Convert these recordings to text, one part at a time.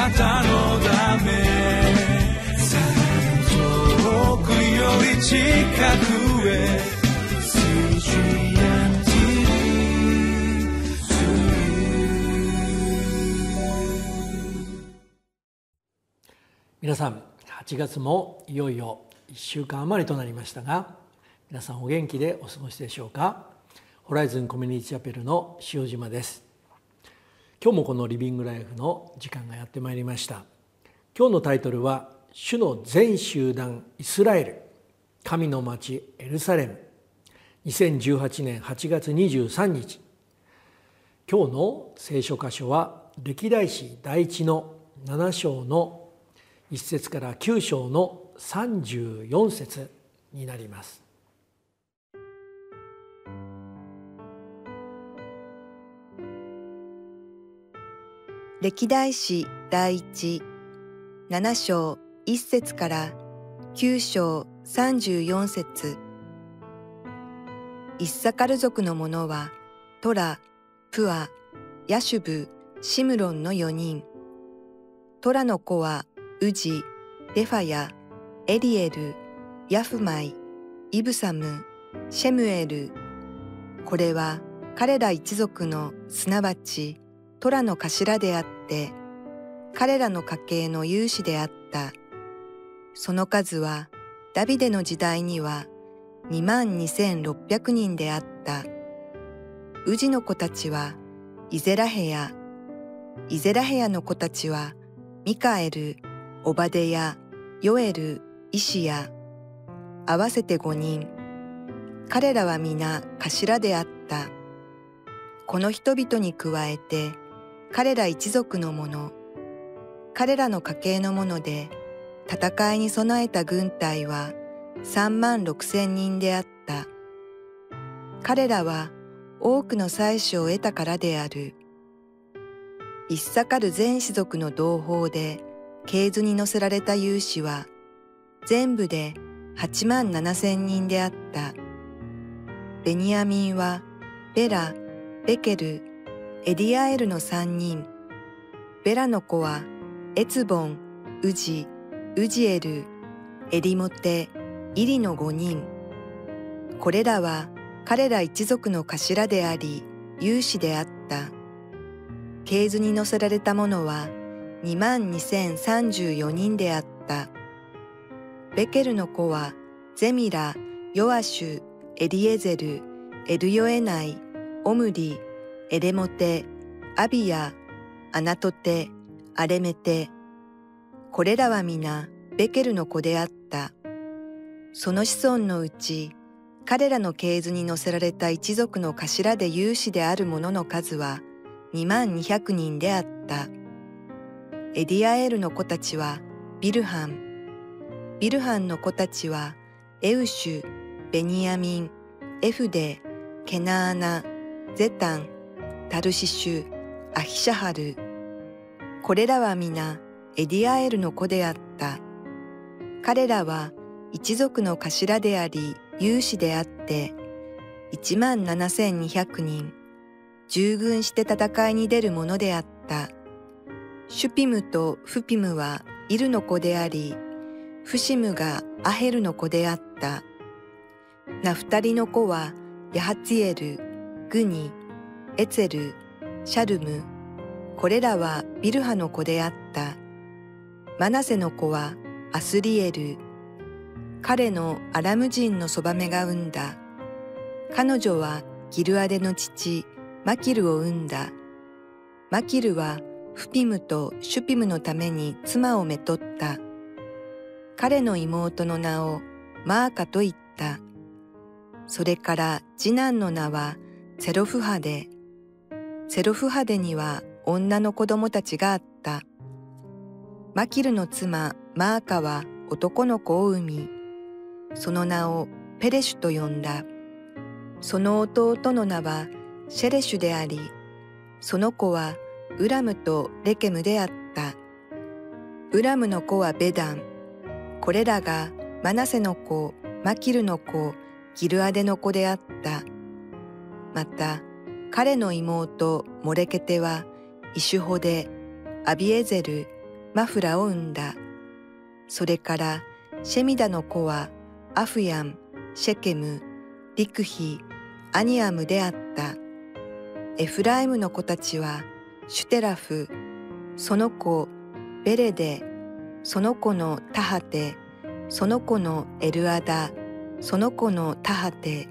なたのため遠くより近くへ皆さん8月もいよいよ1週間余りとなりましたが皆さんお元気でお過ごしでしょうか？ホライズンコミュニティチャペルの塩島です。今日もこのリビングライフの時間がやってまいりました。今日のタイトルは主の全集団イスラエル。神の町エルサレム。2018年8月23日。今日の聖書箇所は歴代史第一の7章の1節から9章の34節になります。歴代史第一7章1節から9章34節イッサカル族の者はトラ、プア、ヤシュブ、シムロンの4人トラの子はウジ、レファヤ、エリエル、ヤフマイ、イブサム、シェムエル。これは彼ら一族のすなわちトラの頭であって、彼らの家系の有志であった。その数はダビデの時代には2万2600人であった。ウジの子たちはイゼラヘヤ、イゼラヘヤの子たちはミカエル、オバデヤ、ヨエル、イシヤ、合わせて五人。彼らは皆頭であった。この人々に加えて、彼ら一族の者、彼らの家系の者で、戦いに備えた軍隊は三万六千人であった。彼らは多くの妻子を得たからである。一サカル全士族の同胞で、系図に載せられた有志は全部で8万7千人であった。ベニヤミンはベラ、ベケル、エディアエルの三人。ベラの子はエツボン、ウジ、ウジエル、エリモテ、イリの五人。これらは彼ら一族の頭であり、有志であった。系図に載せられたものは2万2034人であった。ベケルの子はゼミラ、ヨアシュ、エリエゼル、エルヨエナイ、オムリ、エレモテ、アビア、アナトテ、アレメテ。これらは皆ベケルの子であった。その子孫のうち、彼らの系図に載せられた一族の頭で有志である者の数は2万200人であった。エディアエルの子たちはビルハン。ビルハンの子たちはエウシュ、ベニヤミン、エフデ、ケナーナ、ゼタン、タルシシュ、アヒシャハル。これらは皆エディアエルの子であった。彼らは一族の頭であり有志であって一万七千二百人従軍して戦いに出るものであった。シュピムとフピムはイルの子であり、フシムがアヘルの子であった。ナフタリの子はヤハツエル、グニ、エツェル、シャルム、これらはビルハの子であった。マナセの子はアスリエル、彼のアラム人のそばめが生んだ。彼女はギルアデの父、マキルを生んだ。マキルはフピムとシュピムのために妻をめとった。彼の妹の名をマーカと言った。それから次男の名はセロフハデ。セロフハデには女の子供たちがあった。マキルの妻マーカは男の子を産み、その名をペレシュと呼んだ。その弟の名はシェレシュであり、その子はウラムとレケムであった。ウラムの子はベダン。これらがマナセの子、マキルの子、ギルアデの子であった。また、彼の妹、モレケテは、イシュホデ、アビエゼル、マフラを生んだ。それからシェミダの子はアフヤン、シェケム、リクヒ、アニアムであった。エフライムの子たちはシュテラフ、その子ベレデ、その子のタハテ、その子のエルアダ、その子のタハテ、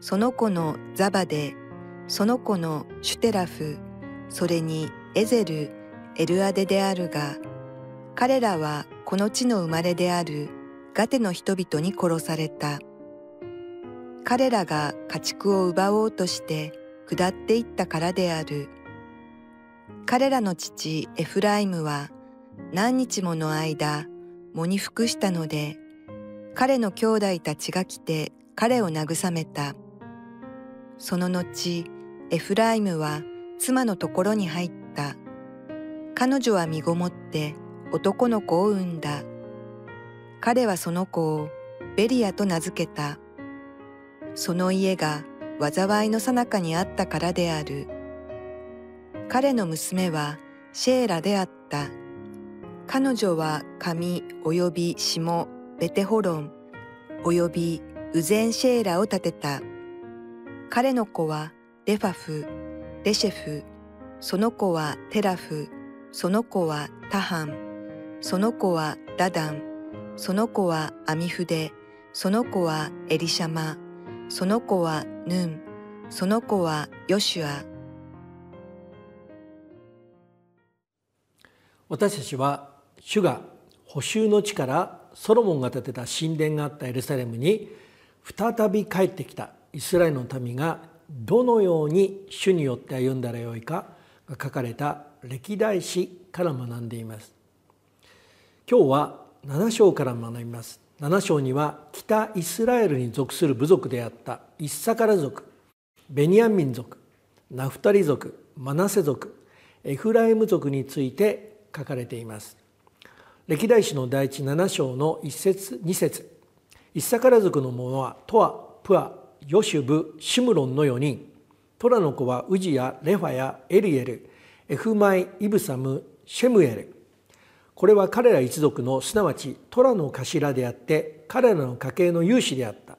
その子のザバデ、その子のシュテラフ、それにエゼル、エルアデであるが、彼らはこの地の生まれであるガテの人々に殺された。彼らが家畜を奪おうとして下っていったからである。彼らの父エフライムは何日もの間喪に服したので、彼の兄弟たちが来て彼を慰めた。その後、エフライムは妻のところに入った。彼女は身ごもって男の子を産んだ。彼はその子をベリアと名付けた。その家が災いの最中にあったからである。彼の娘はシェーラであった。彼女は神及び下ベテホロン及びウゼンシェーラを建てた。彼の子はレファフ、レシェフ、その子はテラフ、その子はタハン、その子はダダン、その子はアミフデ、その子はエリシャマ、その子はヌン、その子はヨシュア。私たちは主が補修の地からソロモンが建てた神殿があったエルサレムに再び帰ってきたイスラエルの民がどのように主によって歩んだらよいかが書かれた歴代史から学んでいます。今日は7章から学びます。7章には北イスラエルに属する部族であったイッサカラ族ベニヤン民族ナフタリ族マナセ族エフライム族について書かれています。歴代史の第一7章の1節2節。イッサカラ族の者はトアプアヨシュブシムロンの4人。トラの子はウジヤレファヤエリエル。エフマイイブサムシェムエル。これは彼ら一族のすなわちトラの頭であって彼らの家系の有志であった。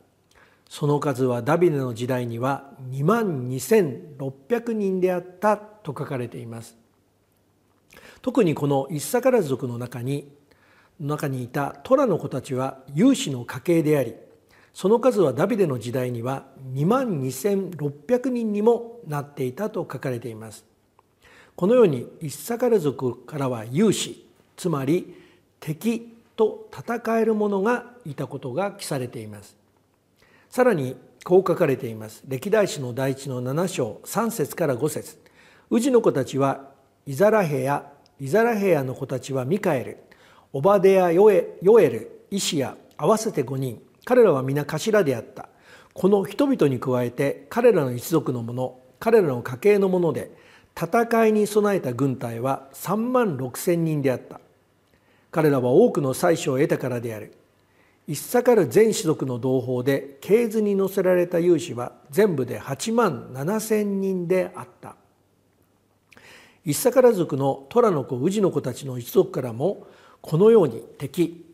その数はダビデの時代には2万2600人であったと書かれています。特にこのイッサカラ族の中に中にいたトラの子たちは有志の家系でありその数はダビデの時代には2万2600人にもなっていたと書かれています。このようにイッサカル族からは勇士つまり敵と戦える者がいたことが記されています。さらにこう書かれています。歴代史の第一の7章3節から5節。宇治の子たちはイザラヘヤイザラヘヤの子たちはミカエルオバデヤヨエヨエルイシア合わせて5人。彼らは皆頭であった。この人々に加えて彼らの一族の者彼らの家系の者で戦いに備えた軍隊は3万6千人であった。彼らは多くの妻子を得たからである。一サカル全士族の同胞で系図に載せられた勇士は全部で8万7千人であった。一サカル族のトラの子ウジの子たちの一族からもこのように敵、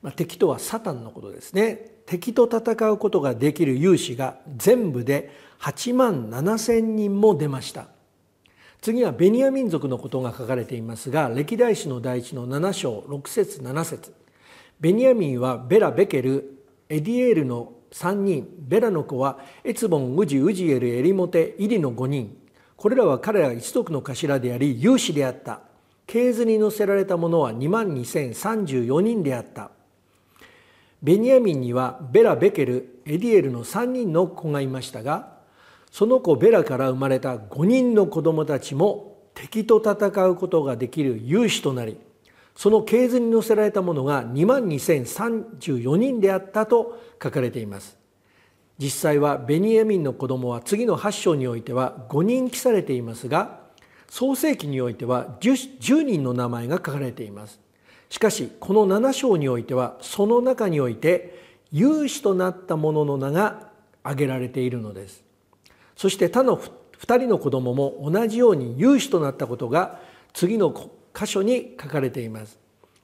まあ、敵とはサタンのことですね。敵と戦うことができる勇士が全部で8万7千人も出ました。次はベニヤ民族のことが書かれていますが歴代史の第一の7章6節7節。ベニヤミンはベラ・ベケルエディエールの3人。ベラの子はエツボンウジウジエルエリモテイリの5人。これらは彼ら一族の頭であり有志であった。系図に載せられたものは2万2034人であった。ベニヤミンにはベラ・ベケルエディエルの3人の子がいましたがその子ベラから生まれた5人の子供たちも敵と戦うことができる勇士となりその系図に載せられたものが2万2034人であったと書かれています。実際はベニヤミンの子供は次の8章においては5人記されていますが創世記においては 10, 10人の名前が書かれています。しかしこの7章においてはその中において勇士となった者の名が挙げられているのです。そして他の2人の子供も同じように有志となったことが次の箇箇所に書かれています。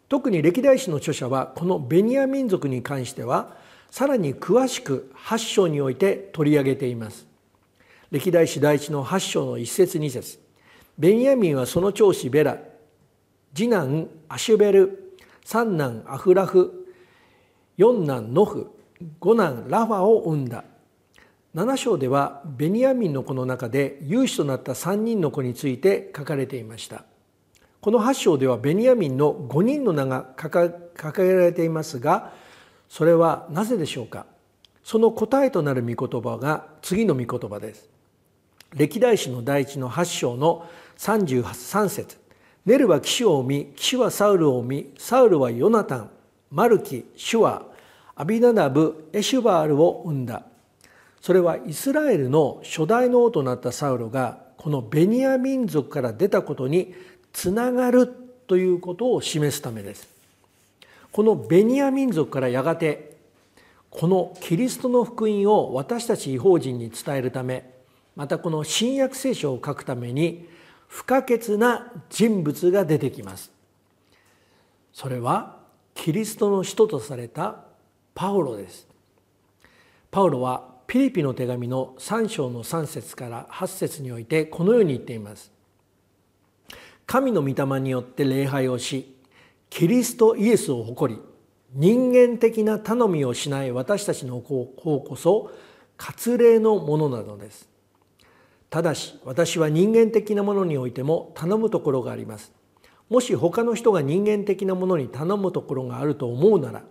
特に歴代史の著者はこのベニヤ民族に関してはさらに詳しく8章において取り上げています。歴代史第一の8章の1節2節。ベニヤミンはその長子ベラ。次男アシュベル三男アフラフ四男ノフ五男ラファを生んだ。7章ではベニヤミンの子の中で有志となった3人の子について書かれていました。この8章ではベニヤミンの5人の名が掲げられていますがそれはなぜでしょうか。その答えとなる御言葉が次の御言葉です。歴代史の第一の8章の33節。ネルは騎士を生み騎士はサウルを生みサウルはヨナタンマルキシュワアビナダブエシュバールを生んだ。それはイスラエルの初代の王となったサウルがこのベニヤ民族から出たことにつながるということを示すためです。このベニヤ民族からやがてこのキリストの福音を私たち違法人に伝えるためまたこの新約聖書を書くために不可欠な人物が出てきます。それはキリストの使徒とされたパウロです。パウロはピリピの手紙の3章の3節から8節においてこのように言っています。神の御霊によって礼拝をしキリストイエスを誇り人間的な頼みをしない私たちの方こそ割礼のものなのです。ただし私は人間的なものにおいても頼むところがあります。もし他の人が人間的なものに頼むところがあると思うなら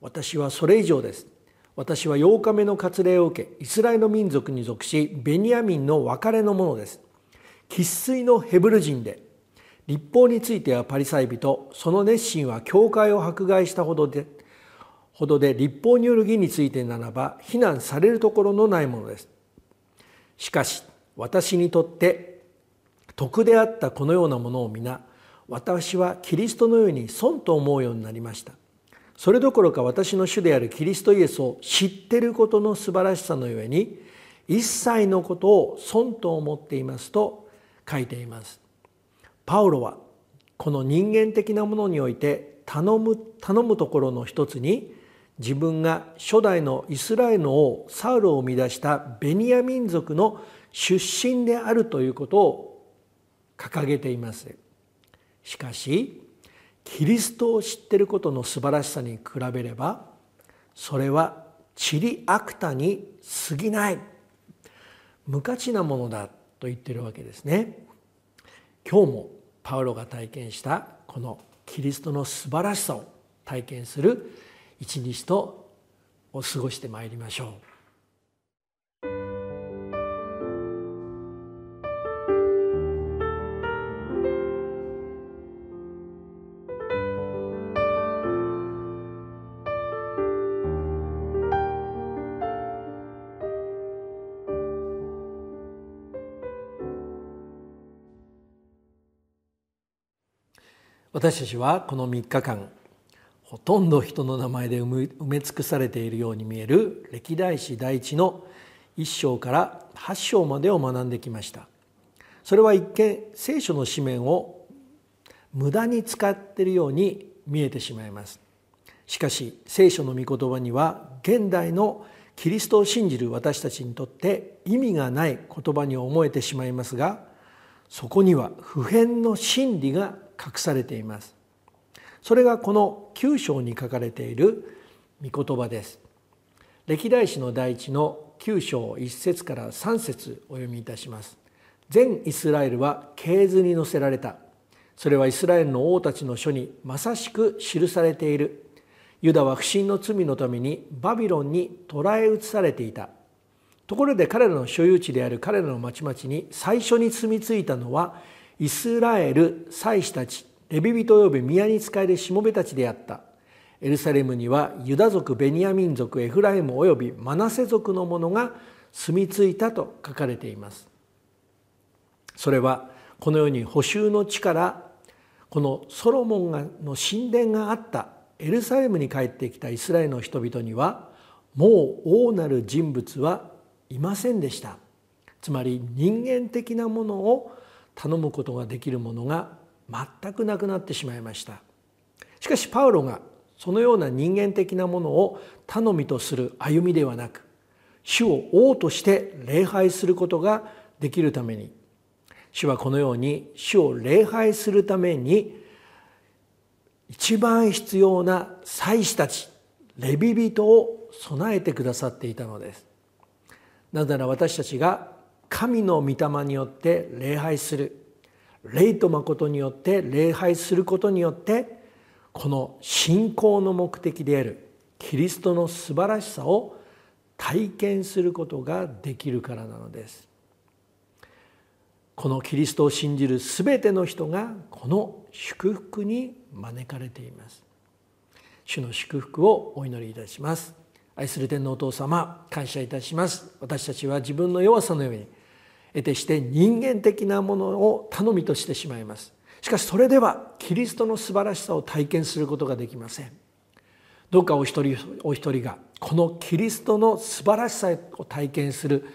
私はそれ以上です。私は8日目の割礼を受けイスラエル民族に属しベニヤミンの別れのものです。生粋のヘブル人で立法についてはパリサイ人その熱心は教会を迫害したほどでほどで立法による義についてならば非難されるところのないものです。しかし私にとって徳であったこのようなものを皆私はキリストのように損と思うようになりました。それどころか私の主であるキリストイエスを知っていることの素晴らしさのゆえに一切のことを損と思っていますと書いています。パウロはこの人間的なものにおいて頼む頼むところの一つに自分が初代のイスラエルの王サウルを生み出したベニヤ民族の出身であるということを掲げています。しかしキリストを知っていることの素晴らしさに比べればそれはチリアクタに過ぎない。無価値なものだと言っているわけですね。今日もパウロが体験したこのキリストの素晴らしさを体験する一日とを過ごしてまいりましょう。私たちはこの3日間ほとんど人の名前で埋め尽くされているように見える歴代史第一の1章から8章までを学んできました。それは一見聖書の紙面を無駄に使っているように見えてしまいます。しかし聖書の御言葉には現代のキリストを信じる私たちにとって意味がない言葉に思えてしまいますがそこには普遍の真理が隠されています。それがこの9章に書かれている御言葉です。歴代史の第一の9章1節から3節お読みいたします。全イスラエルは系図に載せられた。それはイスラエルの王たちの書にまさしく記されている。ユダは不信の罪のためにバビロンに捕らえ移されていた。ところで彼らの所有地である彼らの町々に最初に住み着いたのはイスラエル祭司たちレビ人及び宮に仕えるしもべたちであった。エルサレムにはユダ族ベニヤミン族エフライム及びマナセ族の者が住み着いたと書かれています。それはこのように補修の地からこのソロモンがの神殿があったエルサレムに帰ってきたイスラエルの人々にはもう王なる人物はいませんでした。つまり人間的なものを頼むことができるものが全くなくなってしまいました。しかしパウロがそのような人間的なものを頼みとする歩みではなく主を王として礼拝することができるために主はこのように主を礼拝するために一番必要な祭司たちレビ人を備えてくださっていたのです。なぜなら私たちが神の御霊によって礼拝する。霊と誠によって礼拝することによってこの信仰の目的であるキリストの素晴らしさを体験することができるからなのです。このキリストを信じる全ての人がこの祝福に招かれています。主の祝福をお祈りいたします。愛する天皇お父様感謝いたします。私たちは自分の弱さのように得てして人間的なものを頼みとしてしまいます。しかしそれではキリストの素晴らしさを体験することができません。どうかお一人お一人がこのキリストの素晴らしさを体験する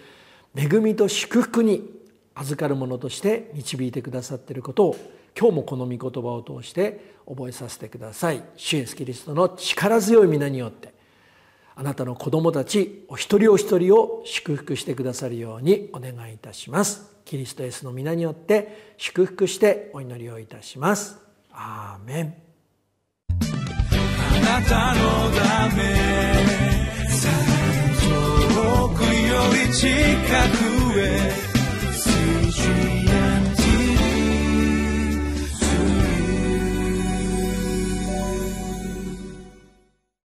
恵みと祝福に預かるものとして導いてくださっていることを今日もこの御言葉を通して覚えさせてください。主イエスキリストの力強い皆によって。あなたの子供たちお一人お一人を祝福してくださるようにお願いいたします。キリストイエスの皆によって祝福してお祈りをいたします。アーメン。あなたのため最遠くより近くへ